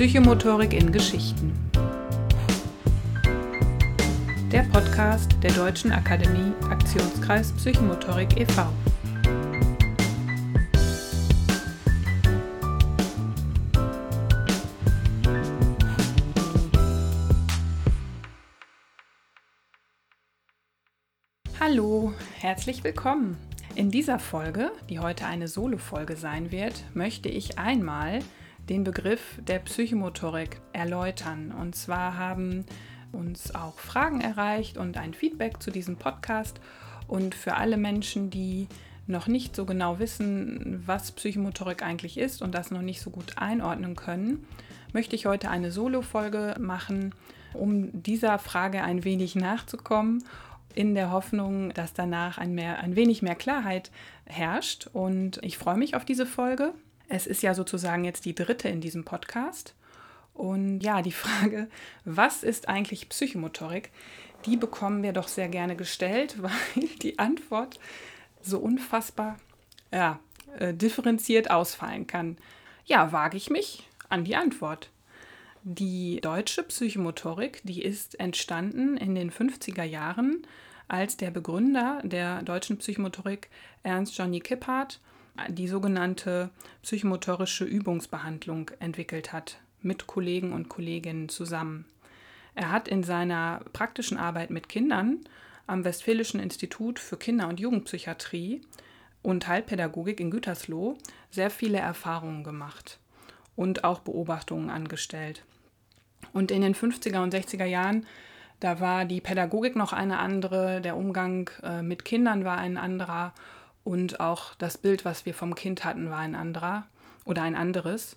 Psychomotorik in Geschichten. Der Podcast der Deutschen Akademie Aktionskreis Psychomotorik e.V. Hallo, herzlich willkommen. In dieser Folge, die heute eine Solo-Folge sein wird, möchte ich einmal den Begriff der Psychomotorik erläutern. Und zwar haben uns auch Fragen erreicht und ein Feedback zu diesem Podcast. Und für alle Menschen, die noch nicht so genau wissen, was Psychomotorik eigentlich ist und das noch nicht so gut einordnen können, möchte ich heute eine Solo-Folge machen, um dieser Frage ein wenig nachzukommen, in der Hoffnung, dass danach ein, mehr, ein wenig mehr Klarheit herrscht. Und ich freue mich auf diese Folge. Es ist ja sozusagen jetzt die dritte in diesem Podcast. Und ja, die Frage, was ist eigentlich Psychomotorik, die bekommen wir doch sehr gerne gestellt, weil die Antwort so unfassbar ja, äh, differenziert ausfallen kann. Ja, wage ich mich an die Antwort. Die deutsche Psychomotorik, die ist entstanden in den 50er Jahren, als der Begründer der deutschen Psychomotorik, Ernst Johnny Kipphardt, die sogenannte psychomotorische Übungsbehandlung entwickelt hat, mit Kollegen und Kolleginnen zusammen. Er hat in seiner praktischen Arbeit mit Kindern am Westfälischen Institut für Kinder- und Jugendpsychiatrie und Heilpädagogik in Gütersloh sehr viele Erfahrungen gemacht und auch Beobachtungen angestellt. Und in den 50er und 60er Jahren, da war die Pädagogik noch eine andere, der Umgang äh, mit Kindern war ein anderer und auch das Bild, was wir vom Kind hatten, war ein anderer oder ein anderes.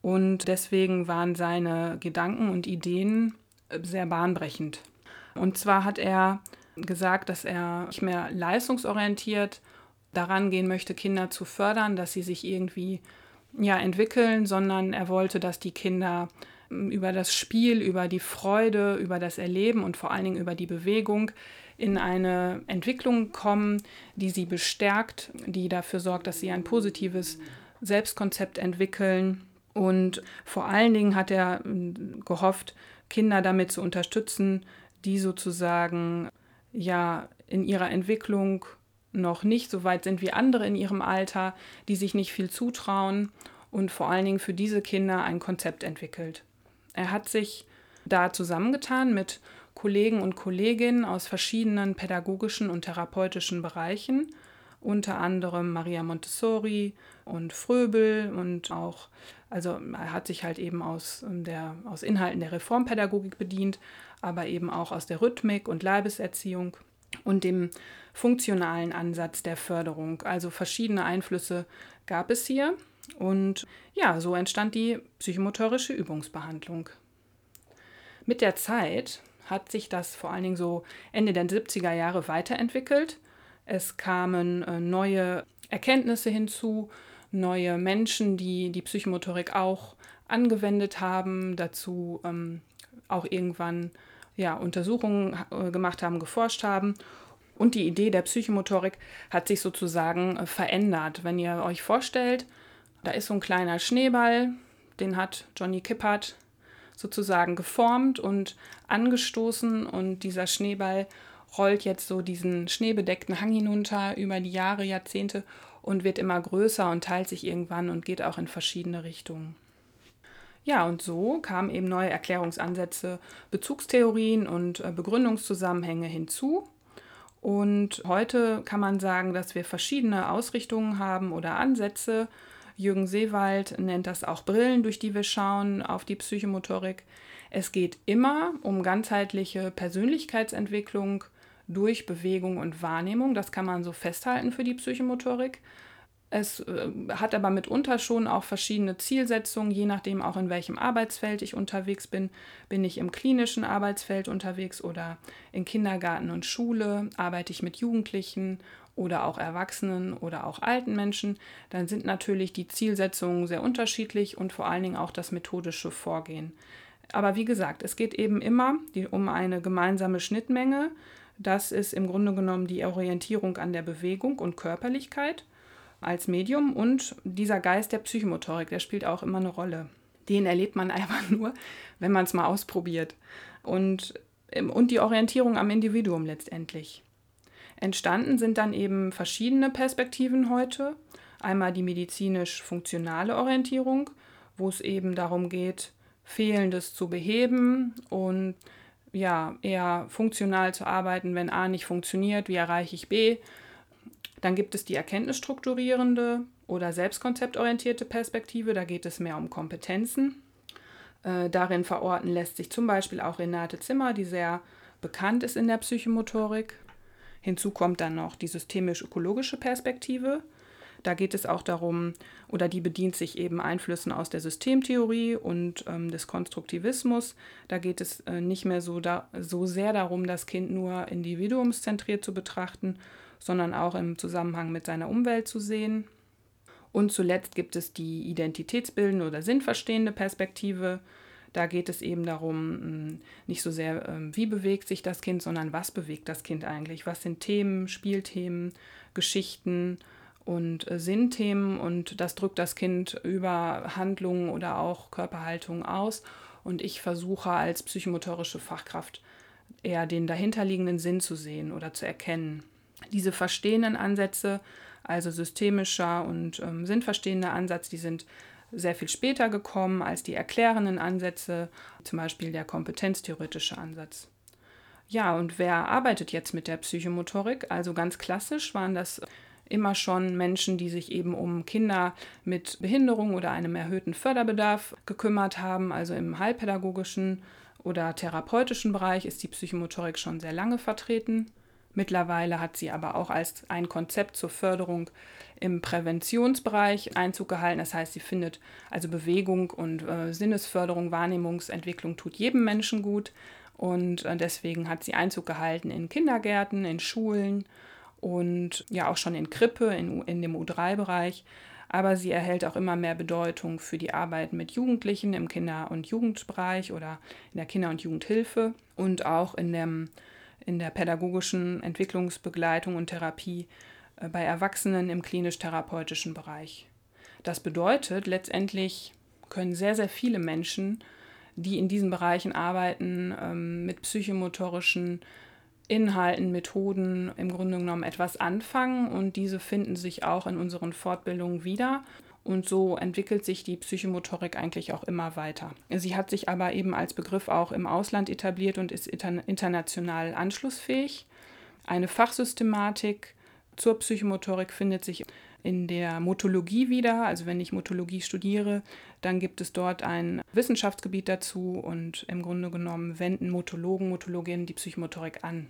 Und deswegen waren seine Gedanken und Ideen äh, sehr bahnbrechend. Und zwar hat er gesagt, dass er nicht mehr leistungsorientiert daran gehen möchte, Kinder zu fördern, dass sie sich irgendwie ja, entwickeln, sondern er wollte, dass die Kinder ähm, über das Spiel, über die Freude, über das Erleben und vor allen Dingen über die Bewegung in eine Entwicklung kommen, die sie bestärkt, die dafür sorgt, dass sie ein positives Selbstkonzept entwickeln. Und vor allen Dingen hat er ähm, gehofft, Kinder damit zu unterstützen, die sozusagen ja in ihrer Entwicklung noch nicht so weit sind wie andere in ihrem Alter, die sich nicht viel zutrauen und vor allen Dingen für diese Kinder ein Konzept entwickelt. Er hat sich da zusammengetan mit Kollegen und Kolleginnen aus verschiedenen pädagogischen und therapeutischen Bereichen, unter anderem Maria Montessori und Fröbel und auch, also er hat sich halt eben aus, ähm, der, aus Inhalten der Reformpädagogik bedient, aber eben auch aus der Rhythmik und Leibeserziehung und dem funktionalen Ansatz der Förderung. Also verschiedene Einflüsse gab es hier und ja, so entstand die psychomotorische Übungsbehandlung. Mit der Zeit hat sich das vor allen Dingen so Ende der 70er Jahre weiterentwickelt. Es kamen äh, neue Erkenntnisse hinzu, neue Menschen, die die Psychomotorik auch angewendet haben, dazu ähm, auch irgendwann ja, Untersuchungen äh, gemacht haben, geforscht haben. Und die Idee der Psychomotorik hat sich sozusagen äh, verändert. Wenn ihr euch vorstellt, da ist so ein kleiner Schneeball, den hat Johnny Kippert sozusagen geformt und angestoßen und dieser Schneeball rollt jetzt so diesen schneebedeckten Hang hinunter über die Jahre, Jahrzehnte und wird immer größer und teilt sich irgendwann und geht auch in verschiedene Richtungen. Ja, und so kamen eben neue Erklärungsansätze, Bezugstheorien und äh, Begründungszusammenhänge hinzu. Und heute kann man sagen, dass wir verschiedene Ausrichtungen haben oder Ansätze, Jürgen Seewald nennt das auch Brillen, durch die wir schauen auf die Psychomotorik. Es geht immer um ganzheitliche Persönlichkeitsentwicklung durch Bewegung und Wahrnehmung. Das kann man so festhalten für die Psychomotorik. Es äh, hat aber mitunter schon auch verschiedene Zielsetzungen, je nachdem auch in welchem Arbeitsfeld ich unterwegs bin. Bin ich im klinischen Arbeitsfeld unterwegs oder in Kindergarten und Schule? Arbeite ich mit Jugendlichen oder auch Erwachsenen oder auch alten Menschen, dann sind natürlich die Zielsetzungen sehr unterschiedlich und vor allen Dingen auch das methodische Vorgehen. Aber wie gesagt, es geht eben immer um eine gemeinsame Schnittmenge. Das ist im Grunde genommen die Orientierung an der Bewegung und Körperlichkeit als Medium und dieser Geist der Psychomotorik, der spielt auch immer eine Rolle. Den erlebt man einfach nur, wenn man es mal ausprobiert. Und, ähm, und die Orientierung am Individuum letztendlich. Entstanden sind dann eben verschiedene Perspektiven heute. Einmal die medizinisch-funktionale Orientierung, wo es eben darum geht, Fehlendes zu beheben und ja, eher funktional zu arbeiten, wenn A nicht funktioniert, wie erreiche ich B. Dann gibt es die erkenntnisstrukturierende oder selbstkonzeptorientierte Perspektive, da geht es mehr um Kompetenzen. Äh, darin verorten lässt sich zum Beispiel auch Renate Zimmer, die sehr bekannt ist in der Psychomotorik. Hinzu kommt dann noch die systemisch-ökologische Perspektive. Da geht es auch darum, oder die bedient sich eben Einflüssen aus der Systemtheorie und ähm, des Konstruktivismus. Da geht es äh, nicht mehr so, da, so sehr darum, das Kind nur individuumszentriert zu betrachten, sondern auch im Zusammenhang mit seiner Umwelt zu sehen. Und zuletzt gibt es die identitätsbildende oder sinnverstehende Perspektive. Da geht es eben darum, hm, nicht so sehr, ähm, wie bewegt sich das Kind, sondern was bewegt das Kind eigentlich? Was sind Themen, Spielthemen, Geschichten und äh, Sinnthemen? Und das drückt das Kind über Handlungen oder auch Körperhaltung aus. Und ich versuche als psychomotorische Fachkraft eher den dahinterliegenden Sinn zu sehen oder zu erkennen. Diese verstehenden Ansätze also systemischer und ähm, sinnverstehender Ansatz, die sind sehr viel später gekommen als die erklärenden Ansätze, zum Beispiel der kompetenztheoretische Ansatz. Ja, und wer arbeitet jetzt mit der Psychomotorik? Also ganz klassisch waren das immer schon Menschen, die sich eben um Kinder mit Behinderung oder einem erhöhten Förderbedarf gekümmert haben. Also im heilpädagogischen oder therapeutischen Bereich ist die Psychomotorik schon sehr lange vertreten. Mittlerweile hat sie aber auch als ein Konzept zur Förderung im Präventionsbereich Einzug gehalten. Das heißt, sie findet also Bewegung und äh, Sinnesförderung, Wahrnehmungsentwicklung tut jedem Menschen gut. Und äh, deswegen hat sie Einzug gehalten in Kindergärten, in Schulen und ja auch schon in Krippe, in, in dem U3-Bereich. Aber sie erhält auch immer mehr Bedeutung für die Arbeit mit Jugendlichen im Kinder- und Jugendbereich oder in der Kinder- und Jugendhilfe und auch in dem in der pädagogischen Entwicklungsbegleitung und Therapie äh, bei Erwachsenen im klinisch-therapeutischen Bereich. Das bedeutet, letztendlich können sehr, sehr viele Menschen, die in diesen Bereichen arbeiten, ähm, mit psychomotorischen Inhalten, Methoden im Grunde genommen etwas anfangen und diese finden sich auch in unseren Fortbildungen wieder und so entwickelt sich die Psychomotorik eigentlich auch immer weiter. Sie hat sich aber eben als Begriff auch im Ausland etabliert und ist international anschlussfähig. Eine Fachsystematik zur Psychomotorik findet sich in der Motologie wieder. Also wenn ich Motologie studiere, dann gibt es dort ein Wissenschaftsgebiet dazu und im Grunde genommen wenden Motologen, Motologinnen die Psychomotorik an.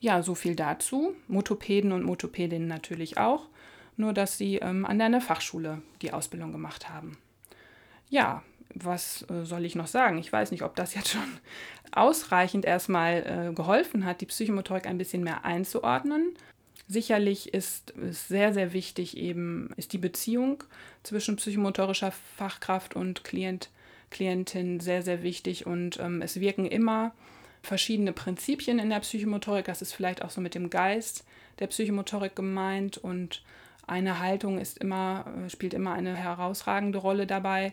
Ja, so viel dazu. Motopäden und Motopädinnen natürlich auch nur dass sie ähm, an einer Fachschule die Ausbildung gemacht haben. Ja, was äh, soll ich noch sagen? Ich weiß nicht, ob das jetzt schon ausreichend erstmal äh, geholfen hat, die Psychomotorik ein bisschen mehr einzuordnen. Sicherlich ist es sehr, sehr wichtig, eben ist die Beziehung zwischen psychomotorischer Fachkraft und Klient, Klientin sehr, sehr wichtig und ähm, es wirken immer verschiedene Prinzipien in der Psychomotorik. Das ist vielleicht auch so mit dem Geist der Psychomotorik gemeint und eine Haltung ist immer, äh, spielt immer eine herausragende Rolle dabei.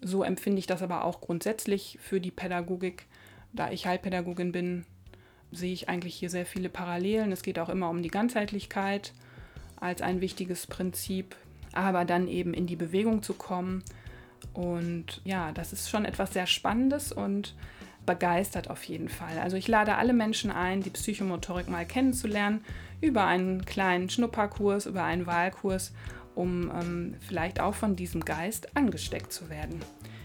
So empfinde ich das aber auch grundsätzlich für die Pädagogik. Da ich Heilpädagogin bin, sehe ich eigentlich hier sehr viele Parallelen. Es geht auch immer um die Ganzheitlichkeit als ein wichtiges Prinzip, aber dann eben in die Bewegung zu kommen. Und ja, das ist schon etwas sehr Spannendes und begeistert auf jeden Fall. Also ich lade alle Menschen ein, die Psychomotorik mal kennenzulernen über einen kleinen Schnupperkurs, über einen Wahlkurs, um ähm, vielleicht auch von diesem Geist angesteckt zu werden.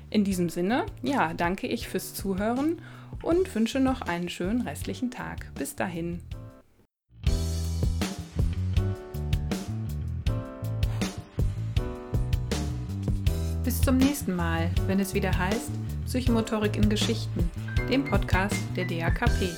In diesem Sinne, ja, danke ich fürs Zuhören und wünsche noch einen schönen restlichen Tag. Bis dahin. Bis zum nächsten Mal, wenn es wieder heißt Psychomotorik in Geschichten, dem Podcast der DAKP.